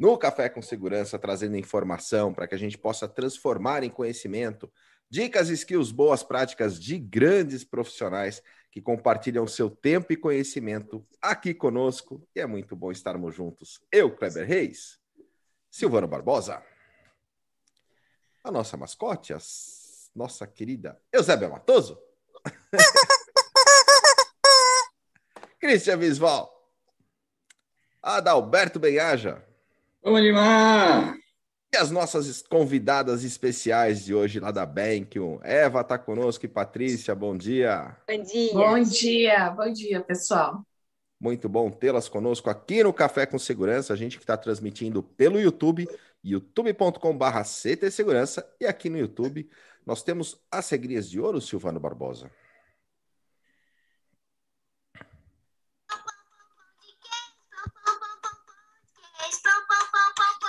no Café com Segurança, trazendo informação para que a gente possa transformar em conhecimento dicas, skills, boas práticas de grandes profissionais que compartilham seu tempo e conhecimento aqui conosco. E é muito bom estarmos juntos. Eu, Kleber Reis, Silvano Barbosa, a nossa mascote, a nossa querida Eusébia Matoso, Cristian Visval, Adalberto Benhaja, Vamos animar! E as nossas convidadas especiais de hoje lá da Bank, Eva está conosco e Patrícia, bom dia. Bom dia. Bom dia, bom dia, pessoal. Muito bom tê-las conosco aqui no Café com Segurança, a gente que está transmitindo pelo YouTube, youtube.com.br CT Segurança, e aqui no YouTube nós temos as regrias de ouro, Silvano Barbosa.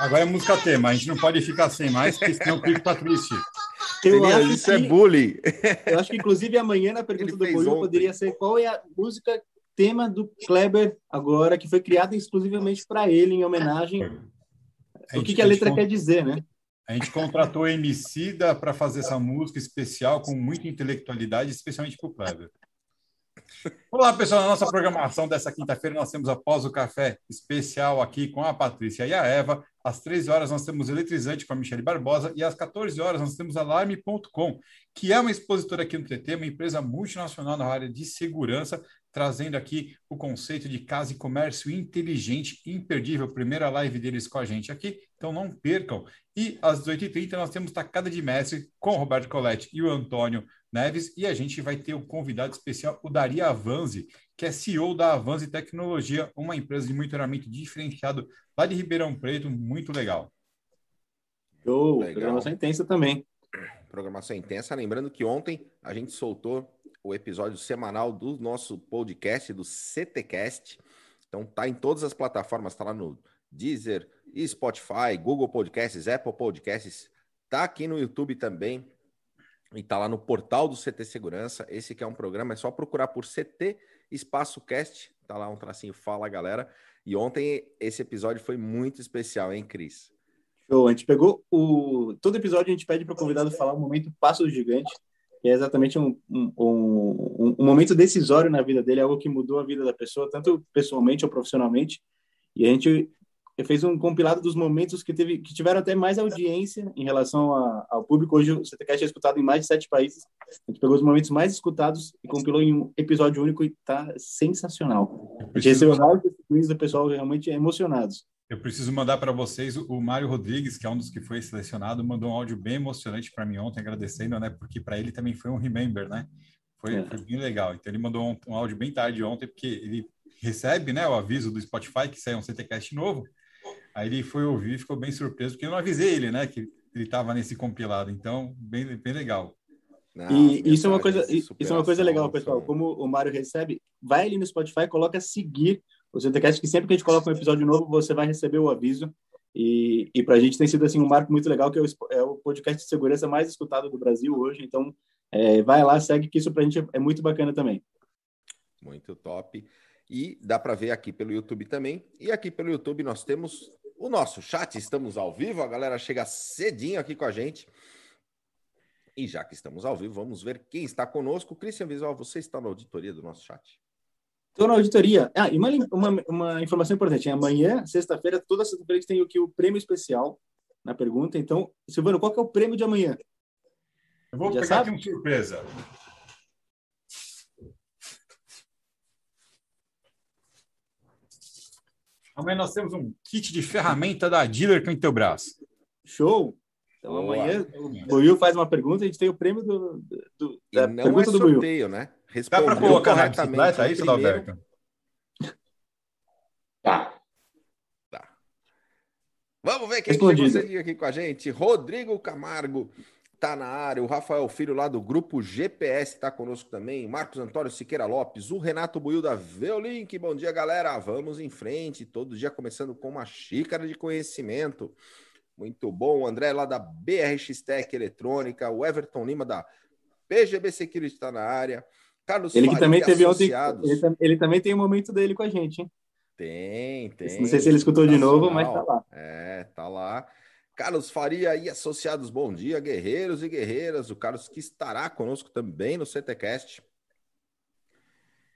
Agora é música tema, a gente não pode ficar sem mais, porque senão o clipe tá triste. Eu acho isso é que, é bullying. Eu acho que, inclusive, amanhã na pergunta Ele do Boiú poderia ser qual é a música tema do Kleber agora, que foi criada exclusivamente para ele, em homenagem. Gente, o que, que a letra a quer dizer, né? A gente contratou a Emicida para fazer essa música especial com muita intelectualidade, especialmente para o Kleber. Olá, pessoal. Na nossa programação dessa quinta-feira, nós temos após o café especial aqui com a Patrícia e a Eva. Às 13 horas, nós temos Eletrizante com a Michelle Barbosa. E às 14 horas, nós temos Alarme.com, que é uma expositora aqui no TT, uma empresa multinacional na área de segurança, trazendo aqui o conceito de casa e comércio inteligente, imperdível. Primeira live deles com a gente aqui, então não percam. E às 18h30, nós temos Tacada de Mestre com o Roberto Coletti e o Antônio Neves, e a gente vai ter um convidado especial, o Daria Avanzi, que é CEO da Avanzi Tecnologia, uma empresa de monitoramento diferenciado lá de Ribeirão Preto, muito legal. Oh, legal. programação intensa também. Programação intensa, lembrando que ontem a gente soltou o episódio semanal do nosso podcast, do CTcast. Então tá em todas as plataformas, tá lá no Deezer, Spotify, Google Podcasts, Apple Podcasts, tá aqui no YouTube também e tá lá no portal do CT Segurança. Esse que é um programa, é só procurar por CT Espaço Cast, tá lá um tracinho Fala Galera. E ontem esse episódio foi muito especial, hein, Cris? Show, a gente pegou o. Todo episódio a gente pede para o convidado falar o momento passo gigante, que é exatamente um, um, um, um momento decisório na vida dele, algo que mudou a vida da pessoa, tanto pessoalmente ou profissionalmente. E a gente fez um compilado dos momentos que, teve, que tiveram até mais audiência em relação a, ao público. Hoje o CTCast é escutado em mais de sete países. A gente pegou os momentos mais escutados e compilou em um episódio único e está sensacional. A gente recebeu vários testemunhos do pessoal realmente emocionados. Eu preciso mandar para vocês o Mário Rodrigues, que é um dos que foi selecionado, mandou um áudio bem emocionante para mim ontem, agradecendo, né? Porque para ele também foi um remember, né? Foi, é. foi, bem legal. Então ele mandou um, um áudio bem tarde ontem, porque ele recebe, né, o aviso do Spotify que sai um CTcast novo. Aí ele foi ouvir, ficou bem surpreso, porque eu não avisei ele, né, que ele estava nesse compilado. Então, bem, bem legal. Não, e isso é uma coisa, isso é uma coisa legal, pessoal. Como o Mário recebe, vai ali no Spotify, coloca seguir o CTCast, que sempre que a gente coloca um episódio novo, você vai receber o aviso. E, e para a gente tem sido assim um marco muito legal, que é o, é o podcast de segurança mais escutado do Brasil hoje. Então, é, vai lá, segue, que isso para a gente é muito bacana também. Muito top. E dá para ver aqui pelo YouTube também. E aqui pelo YouTube nós temos o nosso chat, estamos ao vivo, a galera chega cedinho aqui com a gente. E já que estamos ao vivo, vamos ver quem está conosco. Cristian Visual, você está na auditoria do nosso chat? Estou na auditoria. Ah, e uma, uma, uma informação importante. Amanhã, sexta-feira, toda sexta-feira, a gente tem aqui o prêmio especial na pergunta. Então, Silvano, qual que é o prêmio de amanhã? Eu vou já pegar sabe? aqui uma surpresa. Amanhã nós temos um kit de ferramenta da Dealer com teu braço. Show! Então Boa. amanhã o Buiu faz uma pergunta, a gente tem o prêmio do, do da não pergunta é do sorteio, né? Respondeu Dá para colocar na bicicleta é isso, Alberto? Tá. Tá. Vamos ver quem chegou cedinho aqui com a gente. Rodrigo Camargo tá na área. O Rafael Filho lá do grupo GPS tá conosco também. Marcos Antônio Siqueira Lopes. O Renato Buiu da Veolink. Bom dia, galera. Vamos em frente. Todo dia começando com uma xícara de conhecimento. Muito bom. O André lá da BRX Tech Eletrônica. O Everton Lima da PGB Security está na área. Carlos ele que também teve ontem. Ele, ele, também tem um momento dele com a gente, hein? Tem, tem. Não sei se ele escutou de novo, mas tá lá. É, tá lá. Carlos Faria e associados, bom dia, guerreiros e guerreiras. O Carlos que estará conosco também no CTcast.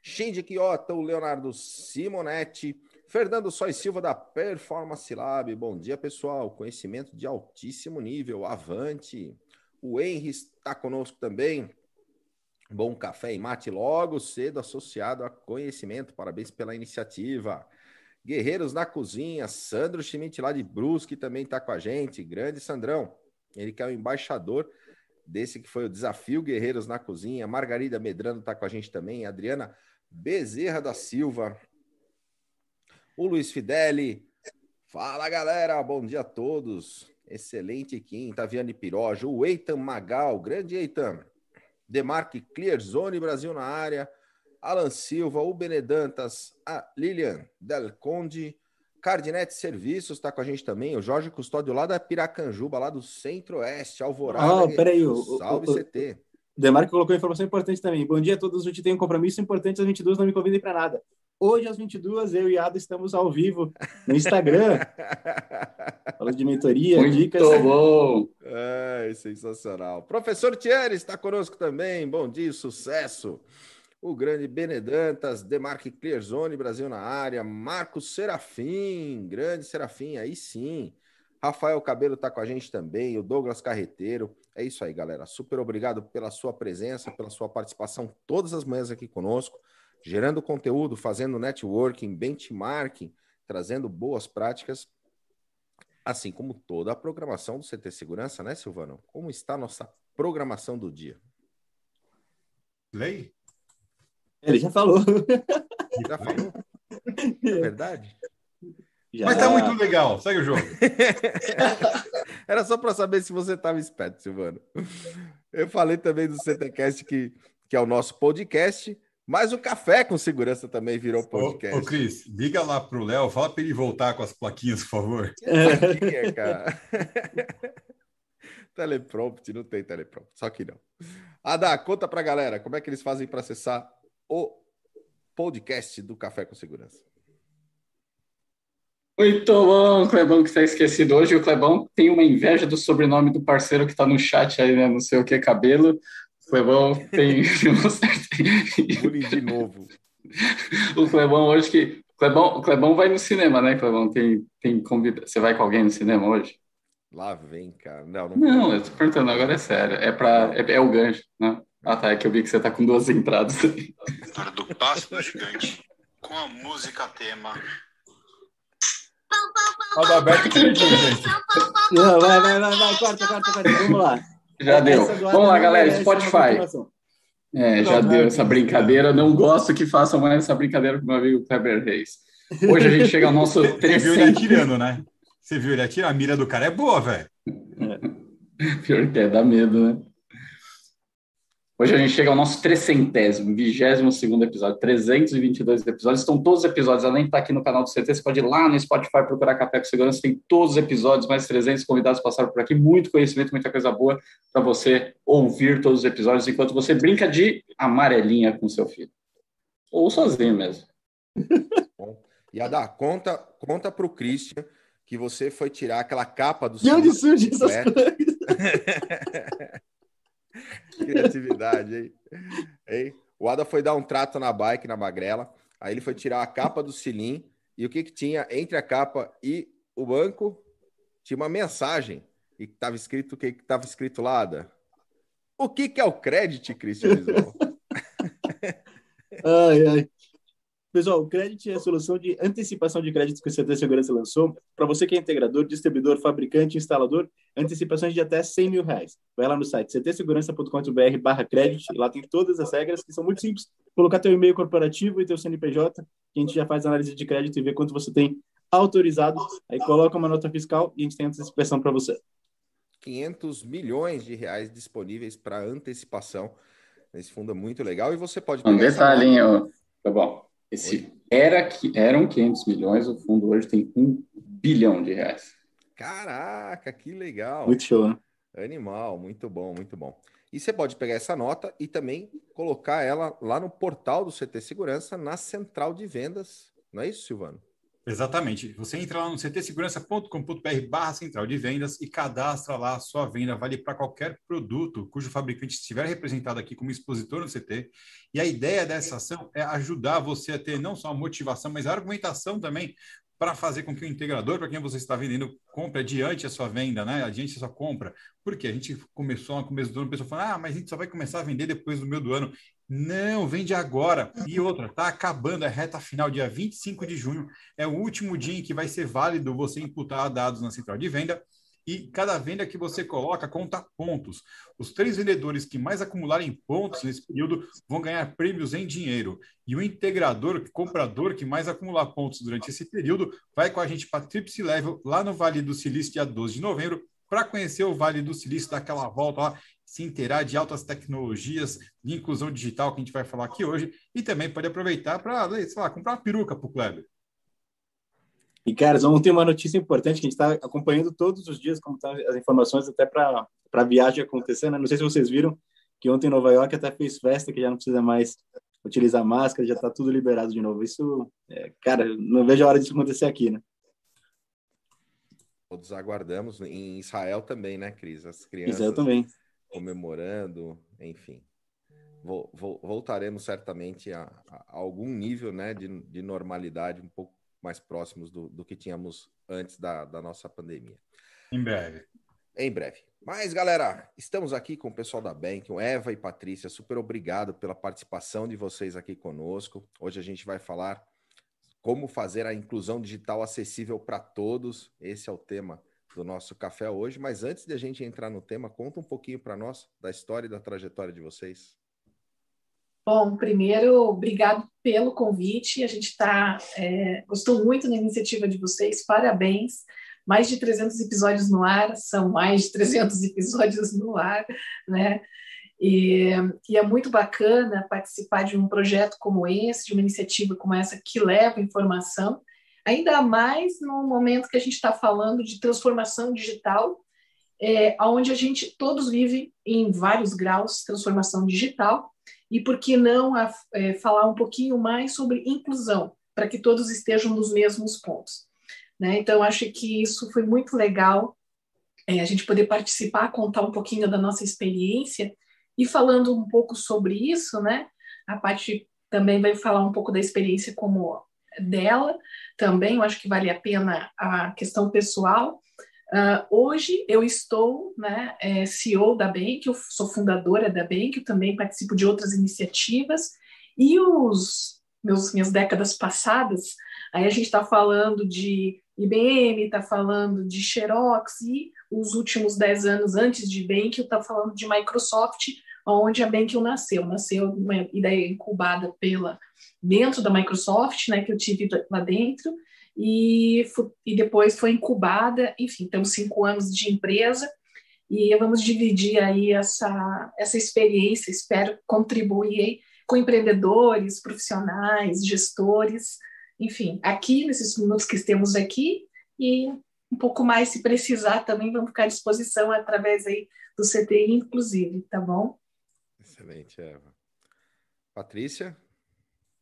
Shinji Kiyota, o Leonardo Simonetti, Fernando Sois Silva da Performance Lab. Bom dia, pessoal. Conhecimento de altíssimo nível. Avante. O Henry está conosco também. Bom café e mate logo cedo associado a conhecimento. Parabéns pela iniciativa. Guerreiros na Cozinha, Sandro Schmidt lá de Brusque também está com a gente. Grande Sandrão, ele que é o embaixador desse que foi o desafio Guerreiros na Cozinha. Margarida Medrano está com a gente também. Adriana Bezerra da Silva. O Luiz Fideli. Fala galera, bom dia a todos. Excelente Kim, Taviane Piroja. O Eitan Magal, grande Eitan. Demarque Clearzone Brasil na área. Alan Silva, o Benedantas, a Lilian Del Conde, Cardinete Serviços está com a gente também, o Jorge Custódio lá da Piracanjuba, lá do Centro-Oeste, Alvorada. Ah, peraí, o, Salve o, CT. O Demarco colocou informação importante também. Bom dia a todos, a gente tem um compromisso importante às 22, não me convidem para nada. Hoje, às 22, eu e Ada estamos ao vivo no Instagram. Falando de mentoria, Muito dicas. Muito bom! É, sensacional. Professor Thierry está conosco também. Bom dia, sucesso o grande Benedantas, Demarque Clearzone, Brasil na área, Marcos Serafim, grande Serafim, aí sim. Rafael Cabelo está com a gente também, o Douglas Carreteiro. É isso aí, galera. Super obrigado pela sua presença, pela sua participação todas as manhãs aqui conosco, gerando conteúdo, fazendo networking, benchmarking, trazendo boas práticas, assim como toda a programação do CT Segurança, né, Silvano? Como está a nossa programação do dia? Lei? Ele já falou. Já falou? É verdade? Já. Mas tá muito legal. Segue o jogo. Era só para saber se você estava esperto, Silvano. Eu falei também do CTCast, que, que é o nosso podcast, mas o Café com Segurança também virou podcast. Ô, ô Cris, liga lá pro Léo, fala para ele voltar com as plaquinhas, por favor. Plaquinha, cara. teleprompt, não tem teleprompt, só que não. Adá, conta pra galera, como é que eles fazem para acessar o podcast do Café com Segurança. Muito bom, Clebão, que está esquecido hoje. O Clebão tem uma inveja do sobrenome do parceiro que está no chat aí, né? Não sei o que, cabelo. O Clebão tem. De novo. O Clebão hoje que. O Clebão, o Clebão vai no cinema, né, Clebão? Tem, tem convida... Você vai com alguém no cinema hoje? Lá vem, cara. Não, não, não eu tô perguntando, agora é sério. É, pra... é, é o gancho, né? Ah, tá. É que eu vi que você tá com duas entradas aí. História do Passo do Gigante. Com a música tema. Adalberto gente. Não, vai, vai, vai, vai. Corta, corta, corta. Vamos lá. Já deu. Vamos lá, galera. Spotify. É, já deu essa brincadeira. Não gosto que façam mais essa brincadeira com meu amigo Kleber Reis. Hoje a gente chega ao nosso. Você viu ele atirando, né? Você viu ele atirando? A mira do cara é boa, velho. Pior que é, dá medo, né? Hoje a gente chega ao nosso trecentésimo, vigésimo segundo episódio, 322 episódios. Estão todos os episódios, além de estar aqui no canal do CT, você pode ir lá no Spotify procurar Café com Segurança, tem todos os episódios, mais 300 convidados passaram por aqui, muito conhecimento, muita coisa boa para você ouvir todos os episódios enquanto você brinca de amarelinha com seu filho. Ou sozinho mesmo. Bom, e Adá, conta, conta para o Christian que você foi tirar aquela capa do... De onde surge essas coisas? Criatividade, hein? hein? O Ada foi dar um trato na bike, na magrela. Aí ele foi tirar a capa do cilim. E o que, que tinha entre a capa e o banco? Tinha uma mensagem. E estava escrito o que estava escrito lá, Ada? O que, que é o crédito, Cristian ai, ai. Pessoal, o Credit é a solução de antecipação de crédito que o CT Segurança lançou. Para você que é integrador, distribuidor, fabricante, instalador, antecipações de até 100 mil reais. Vai lá no site ctsegurança.com.br barra credit, lá tem todas as regras que são muito simples. Colocar teu e-mail corporativo e teu CNPJ, que a gente já faz análise de crédito e vê quanto você tem autorizado. Aí coloca uma nota fiscal e a gente tem antecipação para você. 500 milhões de reais disponíveis para antecipação. Esse fundo é muito legal e você pode. Um detalhinho, tá bom. Esse era que eram 500 milhões, o fundo hoje tem um bilhão de reais. Caraca, que legal! Muito show, né? Animal, muito bom, muito bom. E você pode pegar essa nota e também colocar ela lá no portal do CT Segurança, na central de vendas. Não é isso, Silvano? Exatamente. Você entra lá no ctsegurança.com.br barra central de vendas e cadastra lá a sua venda. Vale para qualquer produto cujo fabricante estiver representado aqui como expositor no CT. E a ideia dessa ação é ajudar você a ter não só a motivação, mas a argumentação também para fazer com que o integrador, para quem você está vendendo, compre adiante a sua venda, né? Adiante a sua compra. Porque a gente começou no começo do ano, a pessoa fala, ah, mas a gente só vai começar a vender depois do meio do ano. Não, vende agora. E outra, tá acabando a reta final, dia 25 de junho. É o último dia em que vai ser válido você imputar dados na central de venda e cada venda que você coloca conta pontos. Os três vendedores que mais acumularem pontos nesse período vão ganhar prêmios em dinheiro. E o integrador, comprador que mais acumular pontos durante esse período, vai com a gente para Trips Level lá no Vale do Silício, dia 12 de novembro, para conhecer o Vale do Silício, dar aquela volta lá, se inteirar de altas tecnologias, de inclusão digital que a gente vai falar aqui hoje, e também pode aproveitar para, sei lá, comprar uma peruca para o Kleber. E, cara, vamos ter uma notícia importante que a gente está acompanhando todos os dias, como estão tá as informações até para a viagem acontecer, né? Não sei se vocês viram que ontem em Nova York até fez festa, que já não precisa mais utilizar máscara, já está tudo liberado de novo. Isso, é, cara, não vejo a hora disso acontecer aqui, né? Todos aguardamos. Em Israel também, né, Cris? As crianças Israel também. Comemorando, enfim. Voltaremos certamente a, a algum nível né, de, de normalidade um pouco mais próximos do, do que tínhamos antes da, da nossa pandemia. Em breve. Em breve. Mas, galera, estamos aqui com o pessoal da Bank, Eva e Patrícia. Super obrigado pela participação de vocês aqui conosco. Hoje a gente vai falar como fazer a inclusão digital acessível para todos. Esse é o tema do nosso café hoje. Mas antes de a gente entrar no tema, conta um pouquinho para nós da história e da trajetória de vocês. Bom, primeiro, obrigado pelo convite. A gente está é, gostou muito da iniciativa de vocês. Parabéns. Mais de 300 episódios no ar, são mais de 300 episódios no ar, né? E, e, é muito bacana participar de um projeto como esse, de uma iniciativa como essa que leva informação, ainda mais no momento que a gente está falando de transformação digital, é, onde a gente todos vivem em vários graus transformação digital, e por que não a, é, falar um pouquinho mais sobre inclusão, para que todos estejam nos mesmos pontos. Né? Então, acho que isso foi muito legal, é, a gente poder participar, contar um pouquinho da nossa experiência, e falando um pouco sobre isso, né? a parte também vai falar um pouco da experiência como dela, também, eu acho que vale a pena a questão pessoal, Uh, hoje eu estou né, é, CEO da Bank, eu sou fundadora da Bank, eu também participo de outras iniciativas, e os meus, minhas décadas passadas, aí a gente está falando de IBM, está falando de Xerox, e os últimos dez anos antes de Bank, eu estava falando de Microsoft, onde a Bank nasceu. Nasceu uma ideia incubada pela dentro da Microsoft, né, que eu tive lá dentro, e, e depois foi incubada, enfim, temos cinco anos de empresa e vamos dividir aí essa, essa experiência, espero contribuir com empreendedores, profissionais, gestores, enfim, aqui nesses minutos que temos aqui e um pouco mais se precisar também vamos ficar à disposição através aí do CTI inclusive, tá bom? Excelente, Eva. Patrícia?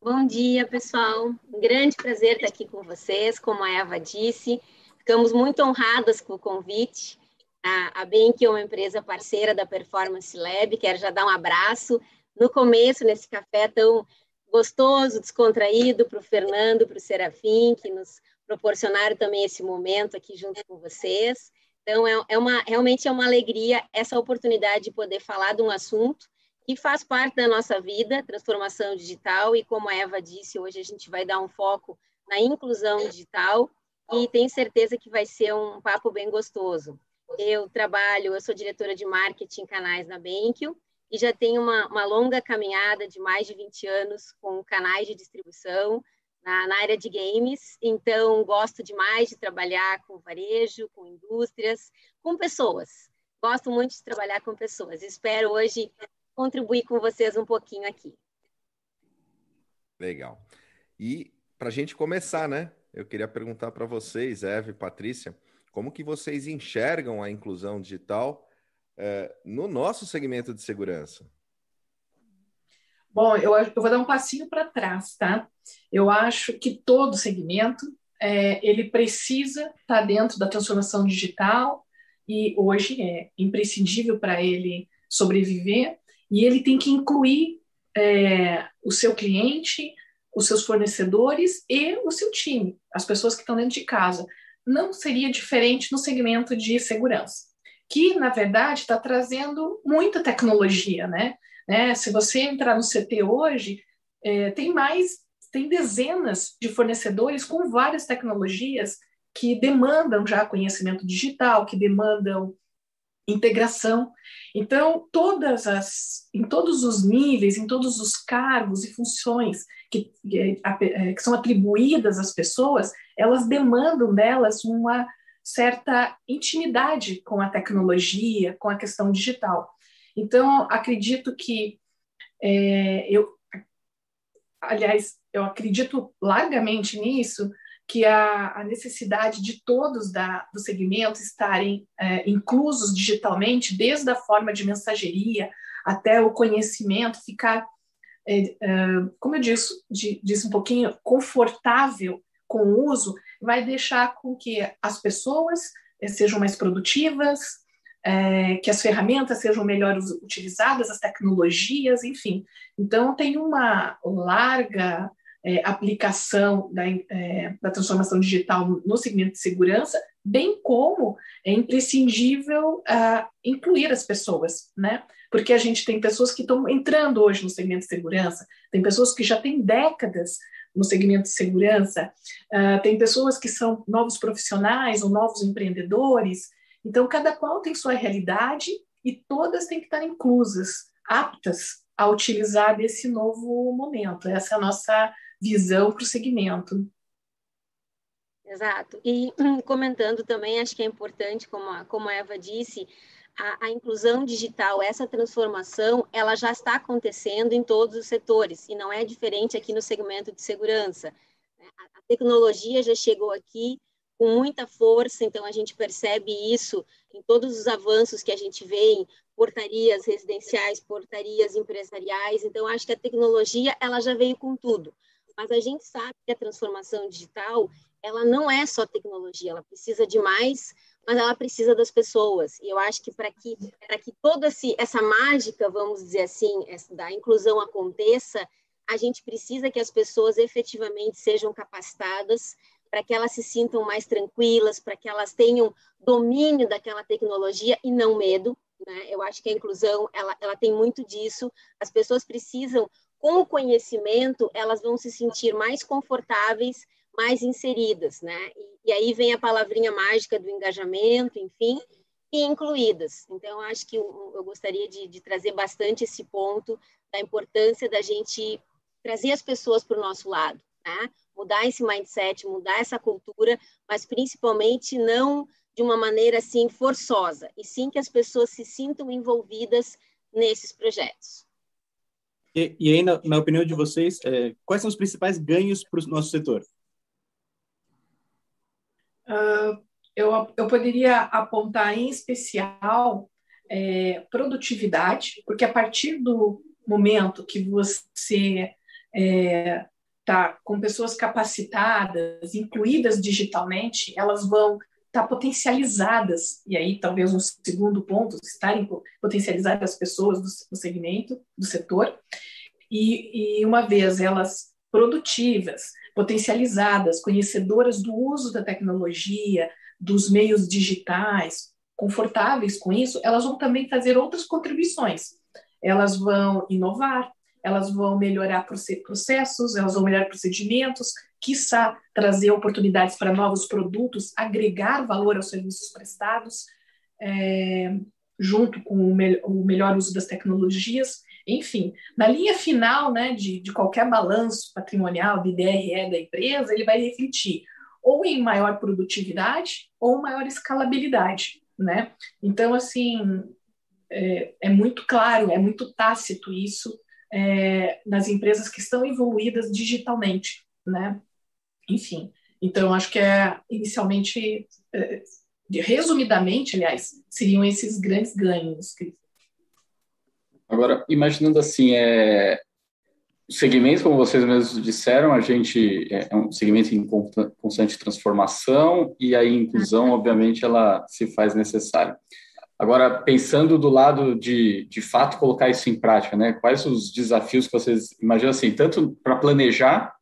Bom dia, pessoal. Um grande prazer estar aqui com vocês, como a Eva disse. Ficamos muito honradas com o convite. A Bank é uma empresa parceira da Performance Lab. Quero já dar um abraço no começo, nesse café tão gostoso, descontraído, para o Fernando, para o Serafim, que nos proporcionaram também esse momento aqui junto com vocês. Então, é, é uma, realmente é uma alegria essa oportunidade de poder falar de um assunto que faz parte da nossa vida, transformação digital, e como a Eva disse, hoje a gente vai dar um foco na inclusão digital e tenho certeza que vai ser um papo bem gostoso. Eu trabalho, eu sou diretora de marketing canais na Benkio e já tenho uma, uma longa caminhada de mais de 20 anos com canais de distribuição, na, na, área de games, então gosto demais de trabalhar com varejo, com indústrias, com pessoas. Gosto muito de trabalhar com pessoas. Espero hoje contribuir com vocês um pouquinho aqui. Legal. E para a gente começar, né? Eu queria perguntar para vocês, Eve e Patrícia, como que vocês enxergam a inclusão digital é, no nosso segmento de segurança? Bom, eu, eu vou dar um passinho para trás, tá? Eu acho que todo segmento é, ele precisa estar tá dentro da transformação digital e hoje é imprescindível para ele sobreviver e ele tem que incluir é, o seu cliente, os seus fornecedores e o seu time, as pessoas que estão dentro de casa. Não seria diferente no segmento de segurança, que na verdade está trazendo muita tecnologia, né? né? Se você entrar no CT hoje, é, tem mais, tem dezenas de fornecedores com várias tecnologias que demandam já conhecimento digital, que demandam integração. Então, todas as, em todos os níveis, em todos os cargos e funções que, que, é, que são atribuídas às pessoas, elas demandam delas uma certa intimidade com a tecnologia, com a questão digital. Então, acredito que é, eu, aliás, eu acredito largamente nisso, que a, a necessidade de todos da, do segmento estarem é, inclusos digitalmente, desde a forma de mensageria até o conhecimento, ficar, é, é, como eu disse, de, disse um pouquinho, confortável com o uso, vai deixar com que as pessoas é, sejam mais produtivas, é, que as ferramentas sejam melhor utilizadas, as tecnologias, enfim. Então, tem uma larga é, aplicação da, é, da, transformação digital no segmento de segurança, bem como é imprescindível uh, incluir as pessoas, né? Porque a gente tem pessoas que estão entrando hoje no segmento de segurança, tem pessoas que já têm décadas no segmento de segurança, uh, tem pessoas que são novos profissionais ou novos empreendedores, então, cada qual tem sua realidade e todas têm que estar inclusas, aptas a utilizar desse novo momento. Essa é a nossa visão para o segmento. Exato. E hum, comentando também, acho que é importante, como a, como a Eva disse, a, a, inclusão digital, essa transformação, ela já está acontecendo em todos os setores, e não é diferente aqui no segmento de segurança. A, a tecnologia já chegou aqui, com muita força, então a gente percebe isso em todos os avanços que a gente vê em portarias residenciais, portarias empresariais. Então acho que a tecnologia ela já veio com tudo. Mas a gente sabe que a transformação digital, ela não é só tecnologia, ela precisa de mais, mas ela precisa das pessoas. E eu acho que para que para que toda essa mágica, vamos dizer assim, da inclusão aconteça, a gente precisa que as pessoas efetivamente sejam capacitadas para que elas se sintam mais tranquilas, para que elas tenham domínio daquela tecnologia e não medo. Né? Eu acho que a inclusão ela, ela tem muito disso. As pessoas precisam, com o conhecimento, elas vão se sentir mais confortáveis, mais inseridas, né? E, e aí vem a palavrinha mágica do engajamento, enfim, e incluídas. Então, acho que eu, eu gostaria de, de trazer bastante esse ponto da importância da gente trazer as pessoas para o nosso lado, né? mudar esse mindset, mudar essa cultura, mas principalmente não de uma maneira assim forçosa, e sim que as pessoas se sintam envolvidas nesses projetos. E, e aí, na, na, opinião de vocês, é, quais são os principais ganhos para o nosso setor? Uh, eu, eu poderia apontar em especial é, produtividade, porque a partir do momento que você é, tá com pessoas capacitadas, incluídas digitalmente, elas vão estar tá potencializadas, e aí talvez um segundo ponto, estarem potencializadas as pessoas do, do segmento, do setor, e, e uma vez elas produtivas, potencializadas, conhecedoras do uso da tecnologia, dos meios digitais, confortáveis com isso, elas vão também fazer outras contribuições. Elas vão inovar, elas vão melhorar processos, elas vão melhorar procedimentos, quiçá trazer oportunidades para novos produtos, agregar valor aos serviços prestados, é, junto com o, me o, melhor uso das tecnologias. Enfim, na linha final né, de, de qualquer balanço patrimonial, de DRE da empresa, ele vai refletir ou em maior produtividade ou maior escalabilidade. Né? Então, assim, é, é muito claro, é muito tácito isso é, nas empresas que estão evoluídas digitalmente. Né? Enfim, então, acho que é inicialmente, é, resumidamente, aliás, seriam esses grandes ganhos, Cris. Agora, imaginando assim, é, o segmento, como vocês mesmos disseram, a gente é, é um segmento em constante transformação e a inclusão, obviamente, ela se faz necessária. Agora, pensando do lado de, de fato, colocar isso em prática, né? Quais os desafios que vocês imaginam, assim, tanto para planejar,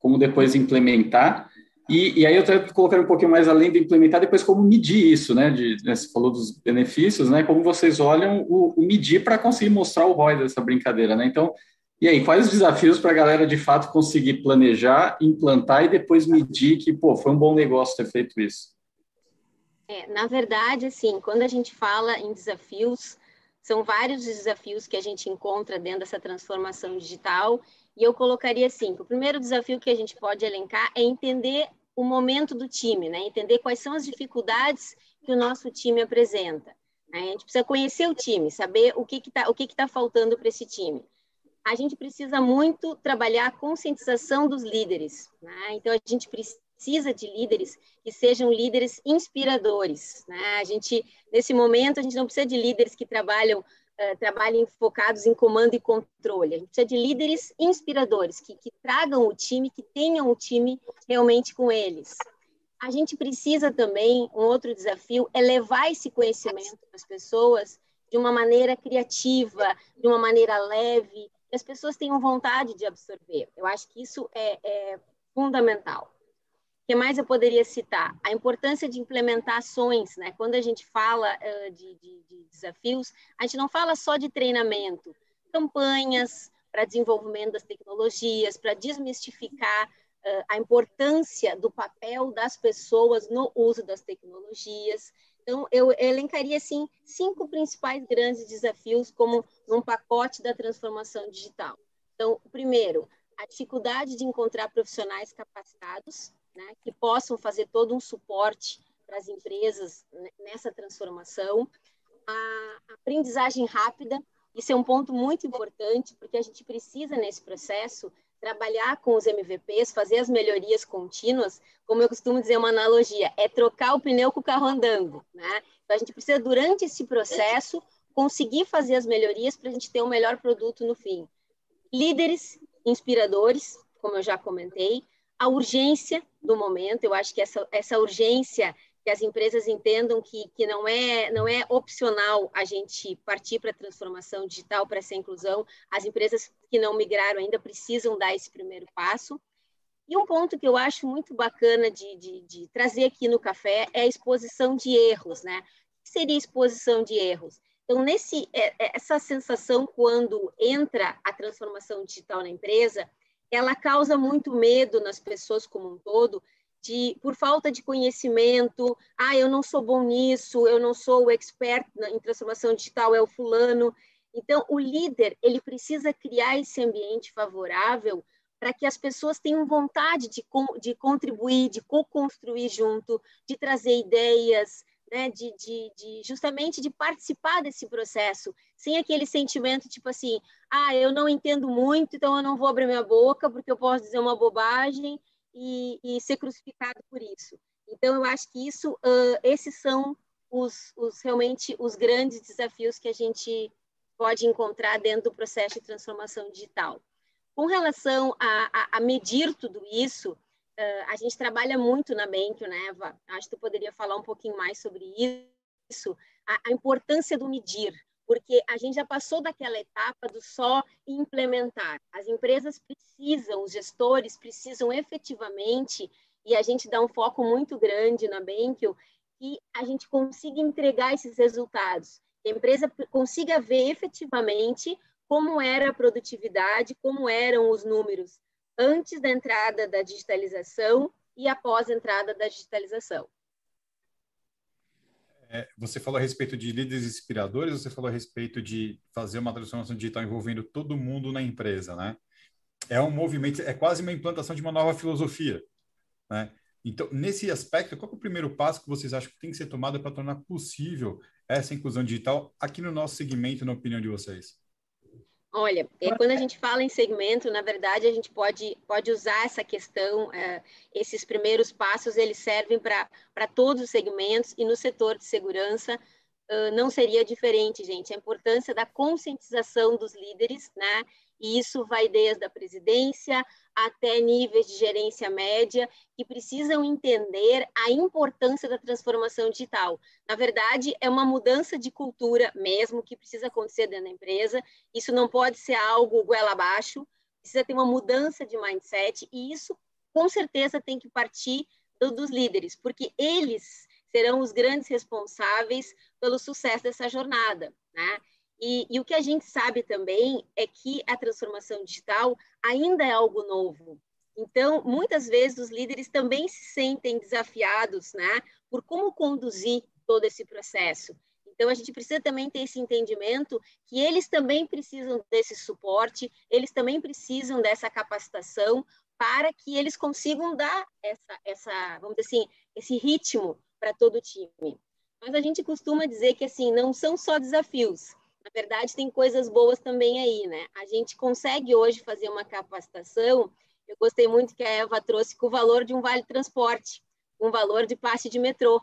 como depois implementar, e, e, aí eu estou colocando um pouquinho mais além de implementar, depois como medir isso, né? De, né, você falou dos benefícios, né? Como vocês olham o, o medir para conseguir mostrar o ROI dessa brincadeira, né? Então, e aí, quais os desafios para a galera de fato conseguir planejar, implantar e depois medir que, pô, foi um bom negócio ter feito isso? É, na verdade, assim, quando a gente fala em desafios, são vários desafios que a gente encontra dentro dessa transformação digital, e eu colocaria assim: o primeiro desafio que a gente pode elencar é entender o momento do time, né? Entender quais são as dificuldades que o nosso time apresenta. Né? A gente precisa conhecer o time, saber o que está o que que tá faltando para esse time. A gente precisa muito trabalhar a conscientização dos líderes. Né? Então, a gente precisa de líderes que sejam líderes inspiradores. Né? A gente, nesse momento, a gente não precisa de líderes que trabalham uh, trabalhem focados em comando e controle. A gente precisa de líderes inspiradores, que, que tragam o time, que tenham o time realmente com eles. A gente precisa também, um outro desafio, é levar esse conhecimento para as pessoas de uma maneira criativa, de uma maneira leve, que as pessoas tenham vontade de absorver. Eu acho que isso é, é fundamental que mais eu poderia citar? A importância de implementar ações, né? Quando a gente fala uh, de, de, de, desafios, a gente não fala só de treinamento, campanhas para desenvolvimento das tecnologias, para desmistificar uh, a importância do papel das pessoas no uso das tecnologias. Então, eu elencaria, assim, cinco principais grandes desafios como num pacote da transformação digital. Então, primeiro, a dificuldade de encontrar profissionais capacitados, né, que possam fazer todo um suporte para as empresas nessa transformação. A aprendizagem rápida, isso é um ponto muito importante, porque a gente precisa, nesse processo, trabalhar com os MVPs, fazer as melhorias contínuas, como eu costumo dizer, uma analogia, é trocar o pneu com o carro andando, né? Então, a gente precisa, durante esse processo, conseguir fazer as melhorias para a gente ter o um melhor produto no fim. Líderes inspiradores, como eu já comentei, a urgência do momento, eu acho que essa, essa urgência que as empresas entendam que, que não, é, não é opcional a gente partir para a transformação digital, para essa inclusão. As empresas que não migraram ainda precisam dar esse primeiro passo. E um ponto que eu acho muito bacana de, de, de trazer aqui no café é a exposição de erros, né? O que seria exposição de erros? Então, nesse, é, é, essa sensação quando entra a transformação digital na empresa, ela causa muito medo nas pessoas como um todo, de, por falta de conhecimento, ah, eu não sou bom nisso, eu não sou o expert em transformação digital, é o fulano. Então, o líder, ele precisa criar esse ambiente favorável para que as pessoas tenham vontade de, de contribuir, de co-construir junto, de trazer ideias, né, de, de, de, justamente de participar desse processo, sem aquele sentimento tipo assim, ah, eu não entendo muito, então eu não vou abrir minha boca porque eu posso dizer uma bobagem e, e ser crucificado por isso. Então eu acho que isso, uh, esses são os, os realmente os grandes desafios que a gente pode encontrar dentro do processo de transformação digital. Com relação a, a, a medir tudo isso, a gente trabalha muito na Benquio, né, Eva? Acho que tu poderia falar um pouquinho mais sobre isso, a, a importância do medir, porque a gente já passou daquela etapa do só implementar. As empresas precisam, os gestores precisam efetivamente, e a gente dá um foco muito grande na Benquio, que a gente consiga entregar esses resultados, que a empresa consiga ver efetivamente como era a produtividade, como eram os números antes da entrada da digitalização e após a entrada da digitalização. É, você falou a respeito de líderes inspiradores, você falou a respeito de fazer uma transformação digital envolvendo todo mundo na empresa, né? É um movimento, é quase uma implantação de uma nova filosofia, né? Então, nesse aspecto, qual é o primeiro passo que vocês acham que tem que ser tomado para tornar possível essa inclusão digital aqui no nosso segmento, na opinião de vocês? Olha, é, quando a gente fala em segmento, na verdade, a gente pode, pode usar essa questão, é, esses primeiros passos, eles servem para todos os segmentos e no setor de segurança não seria diferente, gente. A importância da conscientização dos líderes, né? E isso vai desde a presidência até níveis de gerência média, que precisam entender a importância da transformação digital. Na verdade, é uma mudança de cultura mesmo que precisa acontecer dentro da empresa. Isso não pode ser algo goela abaixo, precisa ter uma mudança de mindset, e isso, com certeza, tem que partir do, dos líderes, porque eles serão os grandes responsáveis pelo sucesso dessa jornada, né? E, e, o que a gente sabe também é que a transformação digital ainda é algo novo. Então, muitas vezes os líderes também se sentem desafiados, né, por como conduzir todo esse processo. Então, a gente precisa também ter esse entendimento que eles também precisam desse suporte, eles também precisam dessa capacitação para que eles consigam dar essa, essa vamos dizer assim, esse ritmo para todo o time. Mas a gente costuma dizer que assim não são só desafios, na verdade, tem coisas boas também aí, né? A gente consegue hoje fazer uma capacitação. Eu gostei muito que a Eva trouxe com o valor de um vale transporte, um valor de passe de metrô.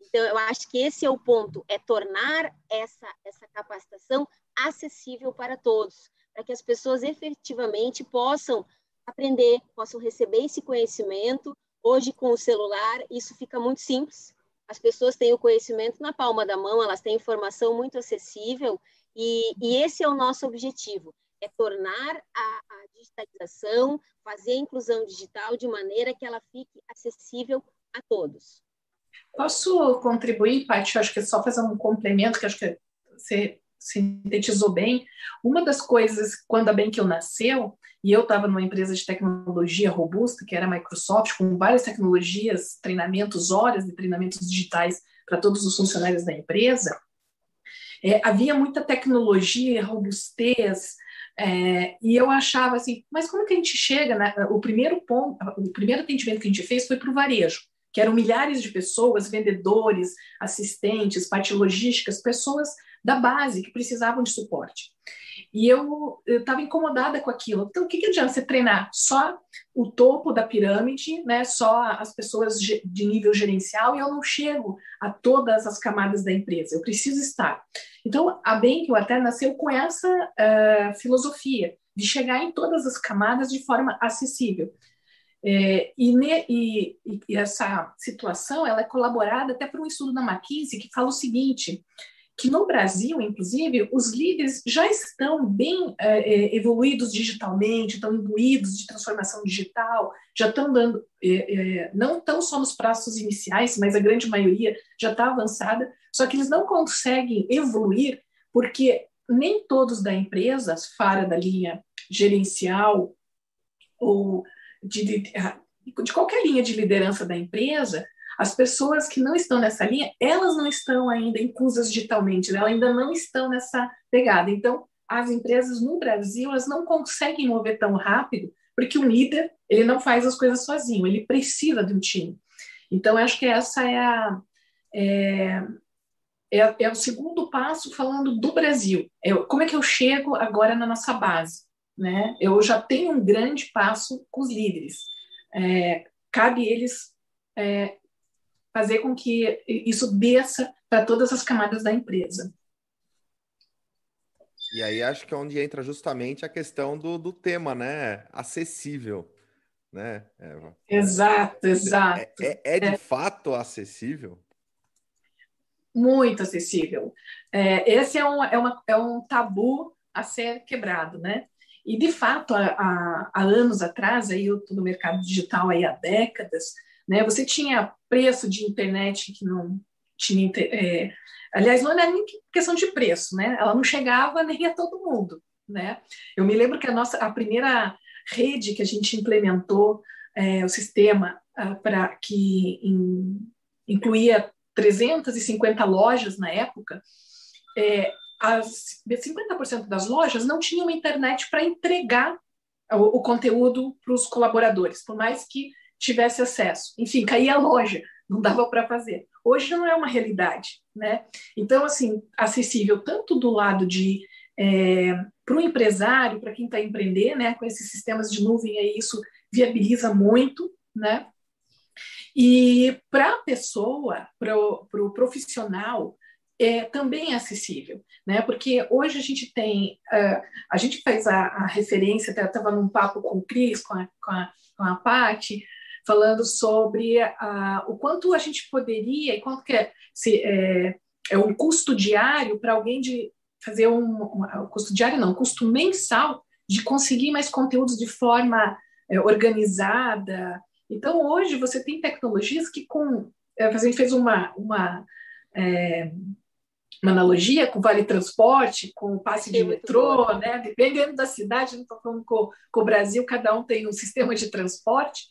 Então, eu acho que esse é o ponto, é tornar essa, essa capacitação acessível para todos, para que as pessoas efetivamente possam aprender, possam receber esse conhecimento. Hoje, com o celular, isso fica muito simples. As pessoas têm o conhecimento na palma da mão, elas têm informação muito acessível e, e esse é o nosso objetivo, é tornar a, a digitalização, fazer a inclusão digital de maneira que ela fique acessível a todos. Posso contribuir, Paty? Acho que é só fazer um complemento, que acho que você sintetizou bem. Uma das coisas, quando a BenQ nasceu, e eu estava numa empresa de tecnologia robusta, que era a Microsoft, com várias tecnologias, treinamentos, horas de treinamentos digitais para todos os funcionários da empresa, é, havia muita tecnologia, robustez, é, e eu achava assim, mas como que a gente chega? Né? O primeiro ponto, o primeiro atendimento que a gente fez foi para o varejo, que eram milhares de pessoas, vendedores, assistentes, parte logísticas, pessoas da base que precisavam de suporte. E eu estava incomodada com aquilo. Então, o que, que adianta você treinar só o topo da pirâmide, né? só as pessoas de nível gerencial, e eu não chego a todas as camadas da empresa. Eu preciso estar. Então, a Benkel até nasceu com essa uh, filosofia de chegar em todas as camadas de forma acessível. É, e, ne, e, e, essa situação ela é colaborada até por um estudo da McKinsey que fala o seguinte, que no Brasil, inclusive, os líderes já estão bem é, evoluídos digitalmente, estão imbuídos de transformação digital, já estão dando, é, é, não tão só nos prazos iniciais, mas a grande maioria já está avançada, só que eles não conseguem evoluir porque nem todos da empresa, fora da linha gerencial ou de, de, de qualquer linha de liderança da empresa, as pessoas que não estão nessa linha, elas não estão ainda inclusas digitalmente, né? elas ainda não estão nessa pegada. Então, as empresas no Brasil, elas não conseguem mover tão rápido, porque o líder, ele não faz as coisas sozinho, ele precisa de um time. Então, acho que essa é a... É, é, é, o segundo passo falando do Brasil. É, como é que eu chego agora na nossa base? Né? Eu já tenho um grande passo com os líderes. É, cabe eles é, fazer com que isso desça para todas as camadas da empresa. E aí acho que é onde entra justamente a questão do, do tema, né? Acessível, né, Eva? Exato, exato. É, é, é de é. fato acessível? Muito acessível. É, esse é um, é, uma, é um tabu a ser quebrado, né? E, de fato, há, há, há anos atrás, aí eu estou no mercado digital aí há décadas, né? Você tinha preço de internet que não tinha. É, aliás, não era nem questão de preço, né? Ela não chegava nem a todo mundo. Né? Eu me lembro que a nossa a primeira rede que a gente implementou é, o sistema ah, para que in, incluía 350 lojas na época, é, as 50% das lojas não tinham internet para entregar o, o conteúdo para os colaboradores, por mais que tivesse acesso. Enfim, caía a loja, não dava para fazer. Hoje não é uma realidade, né? Então, assim, acessível tanto do lado de é, para o empresário, para quem está empreender, né? Com esses sistemas de nuvem aí, isso viabiliza muito, né? E para a pessoa, para o pro profissional, é, também é acessível, né? Porque hoje a gente tem, uh, a gente faz a, a referência, estava num papo com o Cris, com a, com a, com a Paty, falando sobre uh, o quanto a gente poderia, e quanto que é, se, é, é um custo diário para alguém de fazer um, um, custo diário não, um custo mensal de conseguir mais conteúdos de forma é, organizada. Então, hoje você tem tecnologias que com... É, a gente fez uma, uma é, uma analogia com Vale Transporte, com o passe de metrô, né? dependendo da cidade, não estou falando com, com o Brasil, cada um tem um sistema de transporte.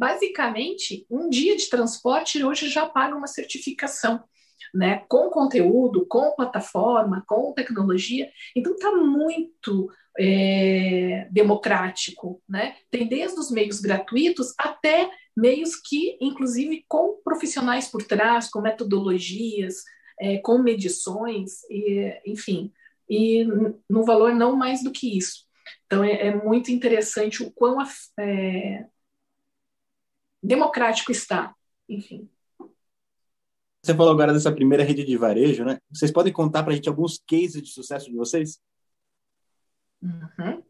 Basicamente, um dia de transporte hoje já paga uma certificação, né? com conteúdo, com plataforma, com tecnologia. Então, está muito é, democrático. Né? Tem desde os meios gratuitos até meios que, inclusive, com profissionais por trás, com metodologias, é, com medições, e, enfim, e no valor não mais do que isso. Então, é, é muito interessante o quão é, democrático está, enfim. Você falou agora dessa primeira rede de varejo, né? Vocês podem contar para a gente alguns cases de sucesso de vocês? Uhum.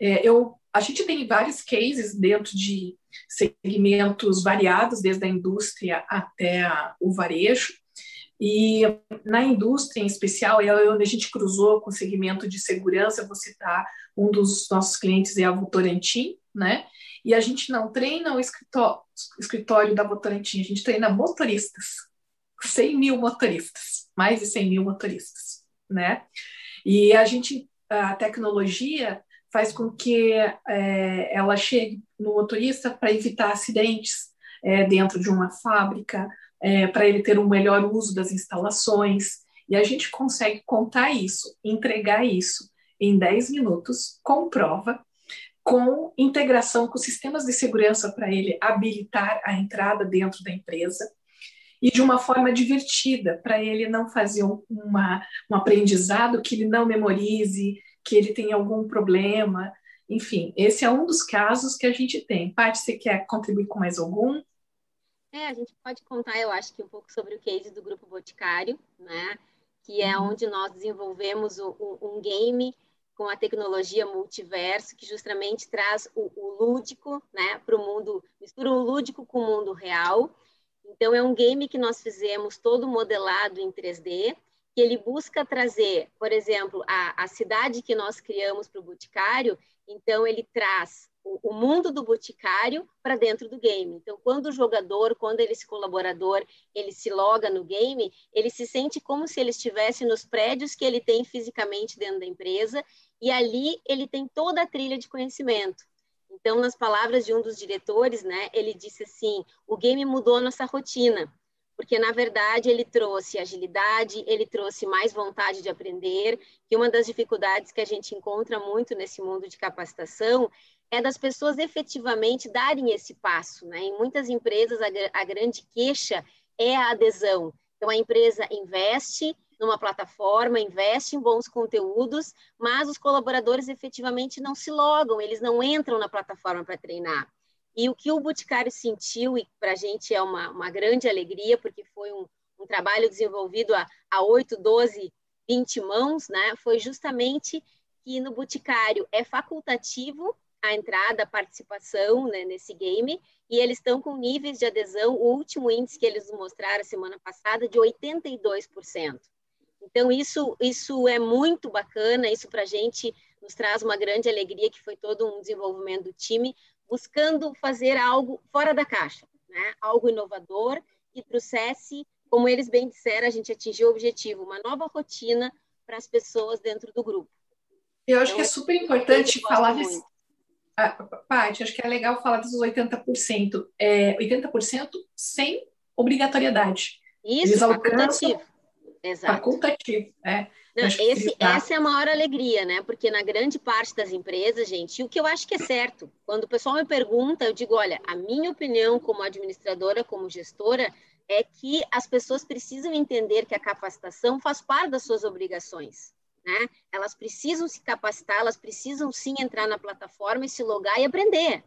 É, eu, a gente tem vários cases dentro de segmentos variados, desde a indústria até a, o varejo. E na indústria em especial, é onde a gente cruzou com o segmento de segurança, vou citar um dos nossos clientes é a Votorantim, né? E a gente não treina o escritório, escritório da Votorantim, a gente treina motoristas, 100 mil motoristas, mais de 100 mil motoristas, né? E a gente, a tecnologia faz com que é, ela chegue no motorista para evitar acidentes é, dentro de uma fábrica, é, para ele ter um melhor uso das instalações. E a gente consegue contar isso, entregar isso em 10 minutos, com prova, com integração com sistemas de segurança para ele habilitar a entrada dentro da empresa e de uma forma divertida, para ele não fazer uma, um aprendizado que ele não memorize, que ele tenha algum problema. Enfim, esse é um dos casos que a gente tem. Paty, você quer contribuir com mais algum? É, a gente pode contar, eu acho que um pouco sobre o case do Grupo Boticário, né? Que é uhum. onde nós desenvolvemos um, um, game com a tecnologia multiverso, que justamente traz o, o lúdico, né, para o mundo, mistura o lúdico com o mundo real. Então, é um game que nós fizemos todo modelado em 3D, que ele busca trazer, por exemplo, a, a cidade que nós criamos para o Boticário, então ele traz o, mundo do boticário para dentro do game. Então, quando o jogador, quando esse colaborador, ele se loga no game, ele se sente como se ele estivesse nos prédios que ele tem fisicamente dentro da empresa e ali ele tem toda a trilha de conhecimento. Então, nas palavras de um dos diretores, né, ele disse assim: "O game mudou a nossa rotina" porque na verdade ele trouxe agilidade, ele trouxe mais vontade de aprender, que uma das dificuldades que a gente encontra muito nesse mundo de capacitação é das pessoas efetivamente darem esse passo. Né? Em muitas empresas, a, a grande queixa é a adesão. Então, a empresa investe numa plataforma, investe em bons conteúdos, mas os colaboradores efetivamente não se logam, eles não entram na plataforma para treinar. E o que o Boticário sentiu, e para a gente é uma, uma grande alegria, porque foi um, um trabalho desenvolvido a, a 8, 12, 20 mãos, né? foi justamente que no Boticário é facultativo a entrada, a participação né, nesse game, e eles estão com níveis de adesão, o último índice que eles mostraram semana passada, de 82%. Então, isso, isso é muito bacana, isso para a gente nos traz uma grande alegria, que foi todo um desenvolvimento do time, buscando fazer algo fora da caixa, né? algo inovador, que trouxesse, como eles bem disseram, a gente atingiu o objetivo, uma nova rotina para as pessoas dentro do grupo. Eu acho então, que é super importante falar desse, ah, Paty, acho que é legal falar desses 80%. É, 80% sem obrigatoriedade. Isso, Eles facultativo. Exato. Facultativo, é. Não, esse, tá. essa é a maior alegria, né? Porque na grande parte das empresas, gente, o que eu acho que é certo, quando o pessoal me pergunta, eu digo, olha, a minha opinião como administradora, como gestora, é que as pessoas precisam entender que a capacitação faz parte das suas obrigações, né? Elas precisam se capacitar, elas precisam sim entrar na plataforma e se logar e aprender.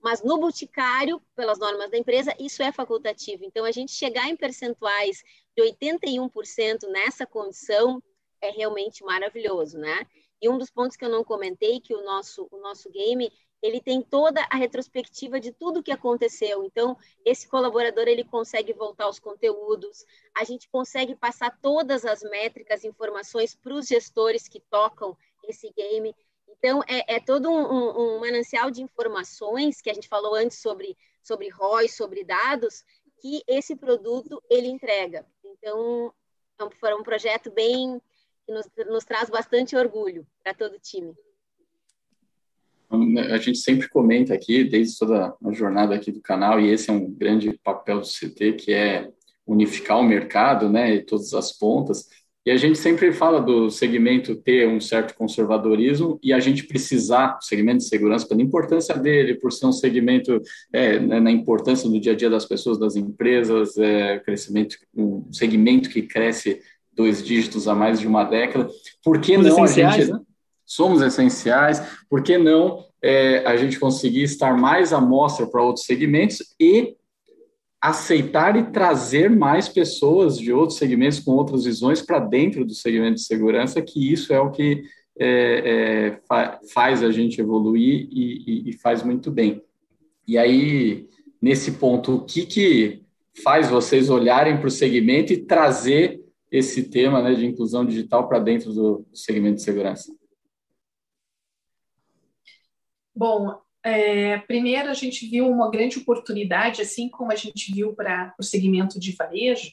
Mas no boticário, pelas normas da empresa, isso é facultativo. Então, a gente chegar em percentuais de 81% nessa condição é realmente maravilhoso, né? E um dos pontos que eu não comentei, que o nosso, o nosso game, ele tem toda a retrospectiva de tudo que aconteceu. Então, esse colaborador, ele consegue voltar aos conteúdos, a gente consegue passar todas as métricas, informações para os gestores que tocam esse game. Então, é, é todo um, um, um, manancial de informações que a gente falou antes sobre, sobre ROI, sobre dados, que esse produto, ele entrega. Então, foi um projeto bem que nos, nos traz bastante orgulho para todo o time. A gente sempre comenta aqui, desde toda a jornada aqui do canal, e esse é um grande papel do CT, que é unificar o mercado, né, e todas as pontas. E a gente sempre fala do segmento ter um certo conservadorismo e a gente precisar, o segmento de segurança, pela importância dele, por ser um segmento é, né, na importância do dia a dia das pessoas, das empresas, é, crescimento, um segmento que cresce dois dígitos há mais de uma década. Por que Somos não a gente né? somos essenciais? Por que não é, a gente conseguir estar mais à mostra para outros segmentos e aceitar e trazer mais pessoas de outros segmentos com outras visões para dentro do segmento de segurança, que isso é o que é, é, fa faz a gente evoluir e, e, e, faz muito bem. E aí, nesse ponto, o que, que faz vocês olharem para o segmento e trazer esse tema né, de inclusão digital para dentro do segmento de segurança? Bom, é, primeiro a gente viu uma grande oportunidade, assim como a gente viu para o segmento de varejo,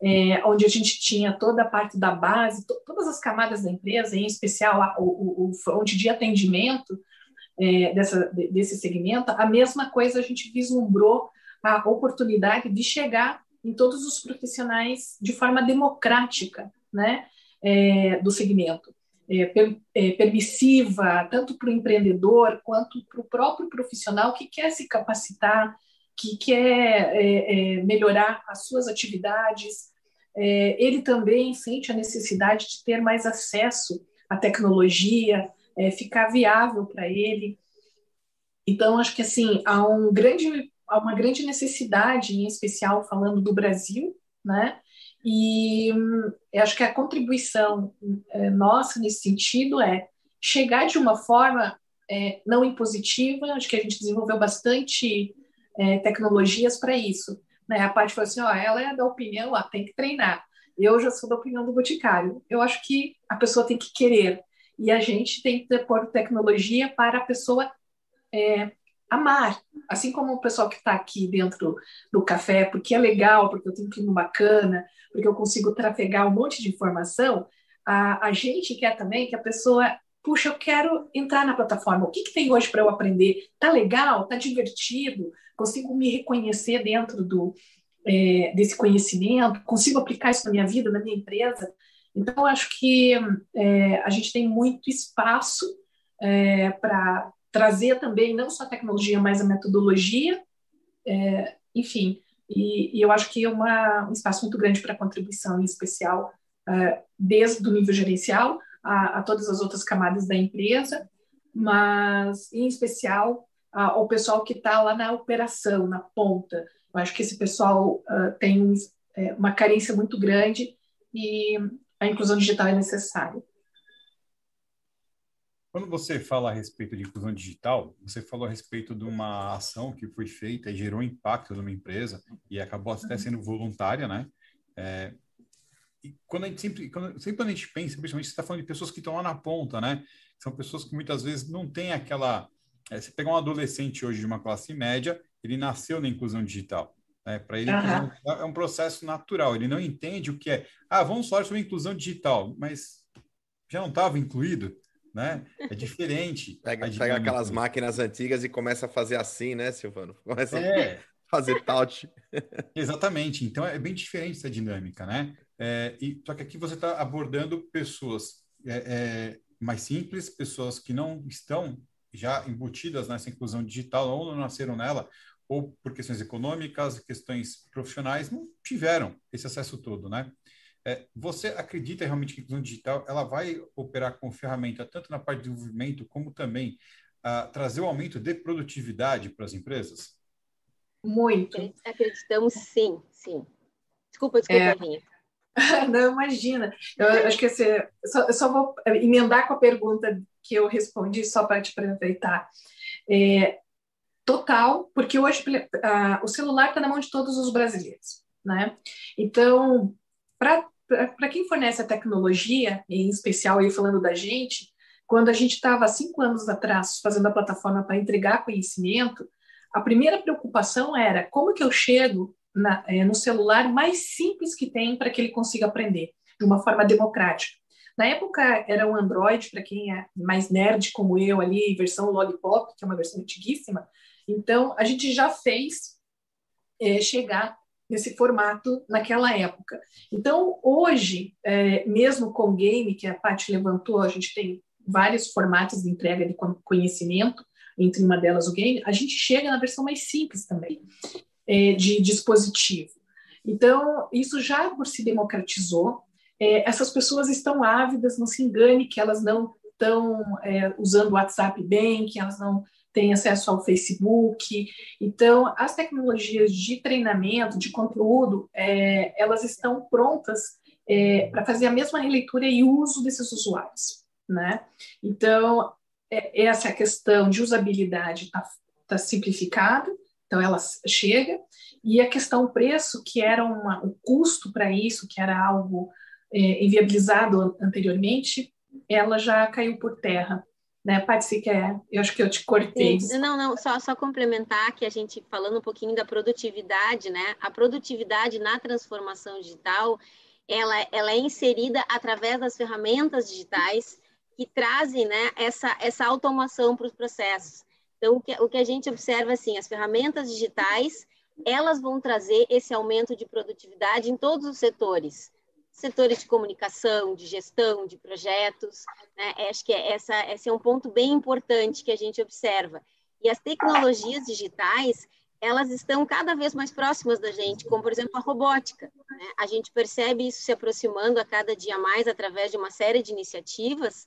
é, onde a gente tinha toda a parte da base, to, todas as camadas da empresa, em especial a, o, o de atendimento é, dessa, desse segmento, a mesma coisa a gente vislumbrou a oportunidade de chegar em todos os profissionais de forma democrática, né, é, do segmento é, per, é, permissiva, tanto para o empreendedor quanto para o próprio profissional que quer se capacitar, que quer é, é melhorar as suas atividades. É, ele também sente a necessidade de ter mais acesso à tecnologia, é, ficar viável para ele. Então, acho que assim há um grande, há uma grande necessidade, em especial falando do Brasil, né? E hum, eu acho que a contribuição é, nossa nesse sentido é chegar de uma forma é, não impositiva, acho que a gente desenvolveu bastante é, tecnologias para isso. Né? A parte falou assim, ó, ela é da opinião, ó, tem que treinar. Eu já sou da opinião do boticário. Eu acho que a pessoa tem que querer. E a gente tem que pôr tecnologia para a pessoa é, amar. Assim como o pessoal que está aqui dentro do café, porque é legal, porque eu tenho um clima bacana, porque eu consigo trafegar um monte de informação, a, a gente quer também que a pessoa, puxa, eu quero entrar na plataforma, o que, que tem hoje para eu aprender? Tá legal? Tá divertido? Consigo me reconhecer dentro do, é, desse conhecimento? Consigo aplicar isso na minha vida, na minha empresa? Então, acho que é, a gente tem muito espaço é, para trazer também não só a tecnologia, mas a metodologia, é, enfim, e, e, eu acho que é uma, um espaço muito grande para contribuição, em especial é, desde o nível gerencial a, a, todas as outras camadas da empresa, mas em especial ao pessoal que está lá na operação, na ponta. Eu acho que esse pessoal uh, tem é, uma carência muito grande e a inclusão digital é necessária. Quando você fala a respeito de inclusão digital, você falou a respeito de uma ação que foi feita e gerou impacto numa empresa e acabou até uhum. sendo voluntária, né? É, e quando a gente sempre, quando, sempre quando a gente pensa, principalmente você está falando de pessoas que estão lá na ponta, né? São pessoas que muitas vezes não têm aquela. É, você pegar um adolescente hoje de uma classe média, ele nasceu na inclusão digital. Né? Para ele uhum. é um processo natural. Ele não entende o que é. Ah, vamos falar sobre inclusão digital, mas já não estava incluído né? É diferente. Pega, pega aquelas máquinas antigas e começa a fazer assim, né, Silvano? Começa... É, fazer touch. Exatamente. Então é bem diferente essa dinâmica, né? É, e, só que aqui você está abordando pessoas é, é, mais simples, pessoas que não estão já embutidas nessa inclusão digital ou não nasceram nela, ou por questões econômicas, questões profissionais, não tiveram esse acesso todo, né? É, você acredita realmente que a inclusão digital ela vai operar como ferramenta tanto na parte de desenvolvimento como também uh, trazer o um aumento de produtividade para as empresas? Muito. Acreditamos sim, sim. Desculpa, desculpa, é... Vinha. Não, imagina. Eu acho que você, só, eu só vou emendar com a pergunta que eu respondi, só para te aproveitar. É, total, porque hoje a, o celular está na mão de todos os brasileiros. Né? Então, para quem fornece a tecnologia, em especial aí falando da gente, quando a gente estava cinco anos atrás fazendo a plataforma para entregar conhecimento, a primeira preocupação era como que eu chego na, é, no celular mais simples que tem para que ele consiga aprender, de uma forma democrática. Na época era o Android, para quem é mais nerd como eu ali, versão Lollipop, que é uma versão antiguíssima. Então, a gente já fez é, chegar nesse formato naquela época. Então, hoje, é, mesmo com o game, que a Paty levantou, a gente tem vários formatos de entrega de conhecimento, entre uma delas o game, a gente chega na versão mais simples também é, de dispositivo. Então, isso já por se democratizou. É, essas pessoas estão ávidas, não se engane que elas não estão é, usando o WhatsApp bem, que elas não têm acesso ao Facebook. Então, as tecnologias de treinamento, de conteúdo, é, elas estão prontas é, para fazer a mesma releitura e uso desses usuários. Né? Então, é, essa questão de usabilidade está tá simplificada, então, ela chega, e a questão preço, que era uma, o custo para isso, que era algo é, inviabilizado anteriormente, ela já caiu por terra. Né, você quer? Eu acho que eu te cortei. Sim. Não, não, só, só complementar que a gente, falando um pouquinho da produtividade, né? A produtividade na transformação digital, ela, ela é inserida através das ferramentas digitais que trazem né, essa, essa automação para os processos. Então, o que, o que a gente observa, assim, as ferramentas digitais, elas vão trazer esse aumento de produtividade em todos os setores. Setores de comunicação, de gestão, de projetos. Né? Acho que essa, esse é um ponto bem importante que a gente observa. E as tecnologias digitais, elas estão cada vez mais próximas da gente, como, por exemplo, a robótica. Né? A gente percebe isso se aproximando a cada dia mais através de uma série de iniciativas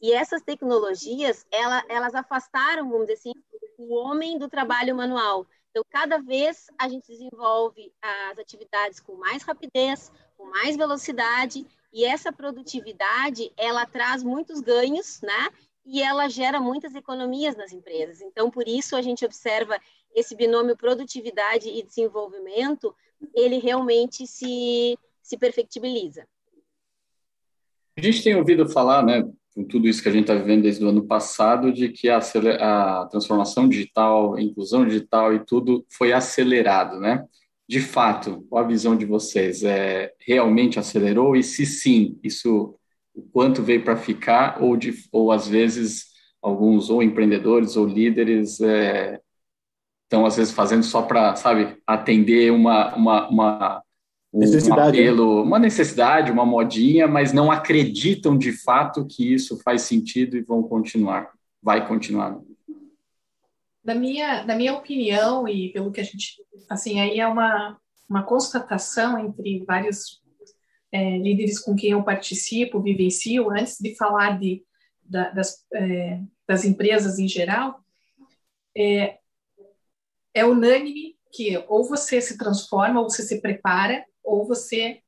e essas tecnologias, ela, elas afastaram, vamos dizer assim, o homem do trabalho manual. Então, cada vez a gente desenvolve as atividades com mais rapidez, com mais velocidade, e essa produtividade, ela traz muitos ganhos, né? E ela gera muitas economias nas empresas. Então, por isso, a gente observa esse binômio produtividade e desenvolvimento, ele realmente se, se perfectibiliza. A gente tem ouvido falar, né, com tudo isso que a gente está vivendo desde o ano passado, de que a, a, transformação digital, a inclusão digital e tudo foi acelerado, né? De fato, qual a visão de vocês? É, realmente acelerou? E se sim, isso o quanto veio para ficar? Ou, de, ou às vezes alguns ou empreendedores ou líderes é, estão às vezes fazendo só para, sabe, atender uma, uma, uma um necessidade, né? apelo, uma necessidade, uma modinha, mas não acreditam de fato que isso faz sentido e vão continuar, vai continuar. Na minha, na minha opinião e pelo que a gente, assim, aí é uma, uma constatação entre vários é, líderes com quem eu participo, vivencio, antes de falar de, da, das, é, das empresas em geral, é, é unânime que ou você se transforma ou você se prepara ou você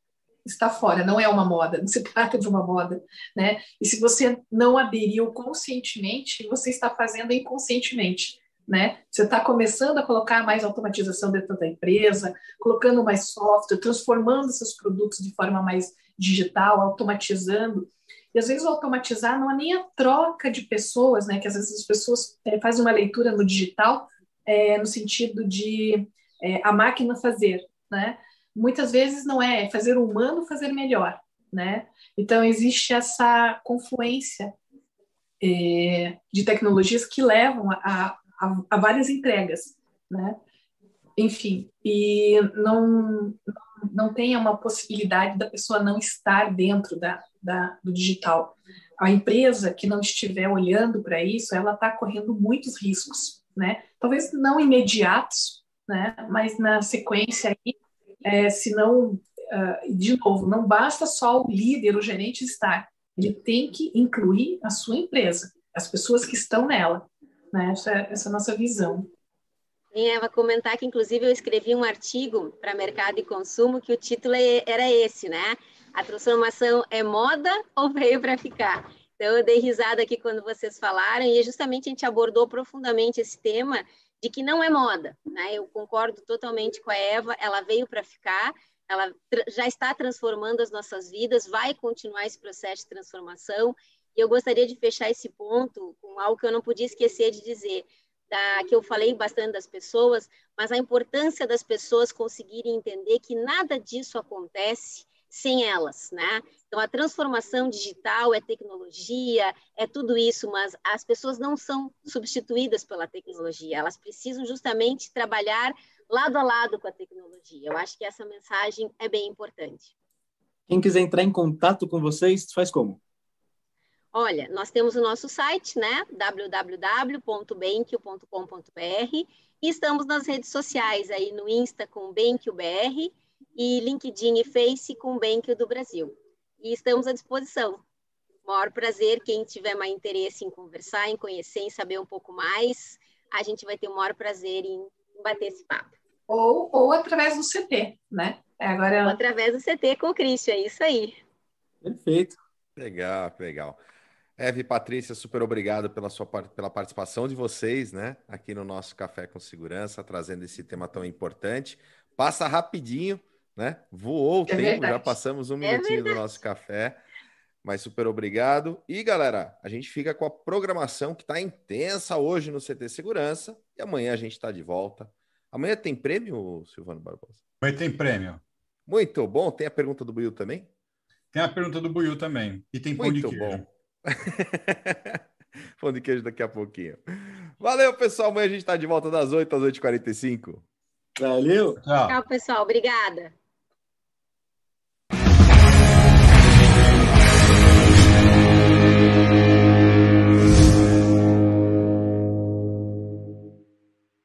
está fora, não é uma moda, não se trata de uma moda, né? E se você não aderiu conscientemente, você está fazendo inconscientemente, né? Você está começando a colocar mais automatização dentro da empresa, colocando mais software, transformando seus produtos de forma mais digital, automatizando. E às vezes automatizar não é nem a troca de pessoas, né? Que às vezes as pessoas é, fazem uma leitura no digital é, no sentido de é, a máquina fazer, né? muitas vezes não é, é fazer o humano fazer melhor, né? Então existe essa confluência de tecnologias que levam a, a, a, várias entregas, né? enfim, e não, não tenha uma possibilidade da pessoa não estar dentro da, da, do digital. A empresa que não estiver olhando para isso, ela está correndo muitos riscos, né? Talvez não imediatos, né? Mas na sequência aí, é, se não, uh, de novo, não basta só o líder, o gerente estar, ele tem que incluir a sua empresa, as pessoas que estão nela, né? Essa, essa é a nossa visão. Sim, Eva, comentar que, inclusive, eu escrevi um artigo para Mercado e Consumo que o título é, era esse, né? A transformação é moda ou veio para ficar? Então, eu dei risada aqui quando vocês falaram e justamente a gente abordou profundamente esse tema de que não é moda, né? Eu concordo totalmente com a Eva, ela veio para ficar, ela já está transformando as nossas vidas, vai continuar esse processo de transformação. E eu gostaria de fechar esse ponto com algo que eu não podia esquecer de dizer da, que eu falei bastante das pessoas, mas a importância das pessoas conseguirem entender que nada disso acontece sem elas, né? Então a transformação digital é tecnologia, é tudo isso, mas as pessoas não são substituídas pela tecnologia, elas precisam justamente trabalhar lado a lado com a tecnologia. Eu acho que essa mensagem é bem importante. Quem quiser entrar em contato com vocês, faz como? Olha, nós temos o nosso site, né? www.benkio.com.br e estamos nas redes sociais aí no Insta com Benkio BR e LinkedIn e Face com Benkio do Brasil. E estamos à disposição. Maior prazer, quem tiver mais interesse em conversar, em conhecer, em saber um pouco mais, a gente vai ter o maior prazer em bater esse papo. Ou, ou através do CT, né? É, agora... Ou através do CT com o Christian, é isso aí. Perfeito. Legal, legal. Eve e Patrícia, super obrigado pela sua pela participação de vocês, né, aqui no nosso Café com Segurança, trazendo esse tema tão importante. Passa rapidinho, né? Voou o é tempo, verdade. já passamos um é minutinho do nosso café. Mas super obrigado. E galera, a gente fica com a programação que está intensa hoje no CT Segurança. E amanhã a gente está de volta. Amanhã tem prêmio, Silvano Barbosa? Amanhã tem prêmio. Muito bom. Tem a pergunta do Buiu também? Tem a pergunta do Buiu também. E tem pão Muito de queijo. bom. Pão de queijo daqui a pouquinho. Valeu, pessoal. Amanhã a gente está de volta das 8 às 8h45. Valeu. Tchau, Tchau pessoal. Obrigada.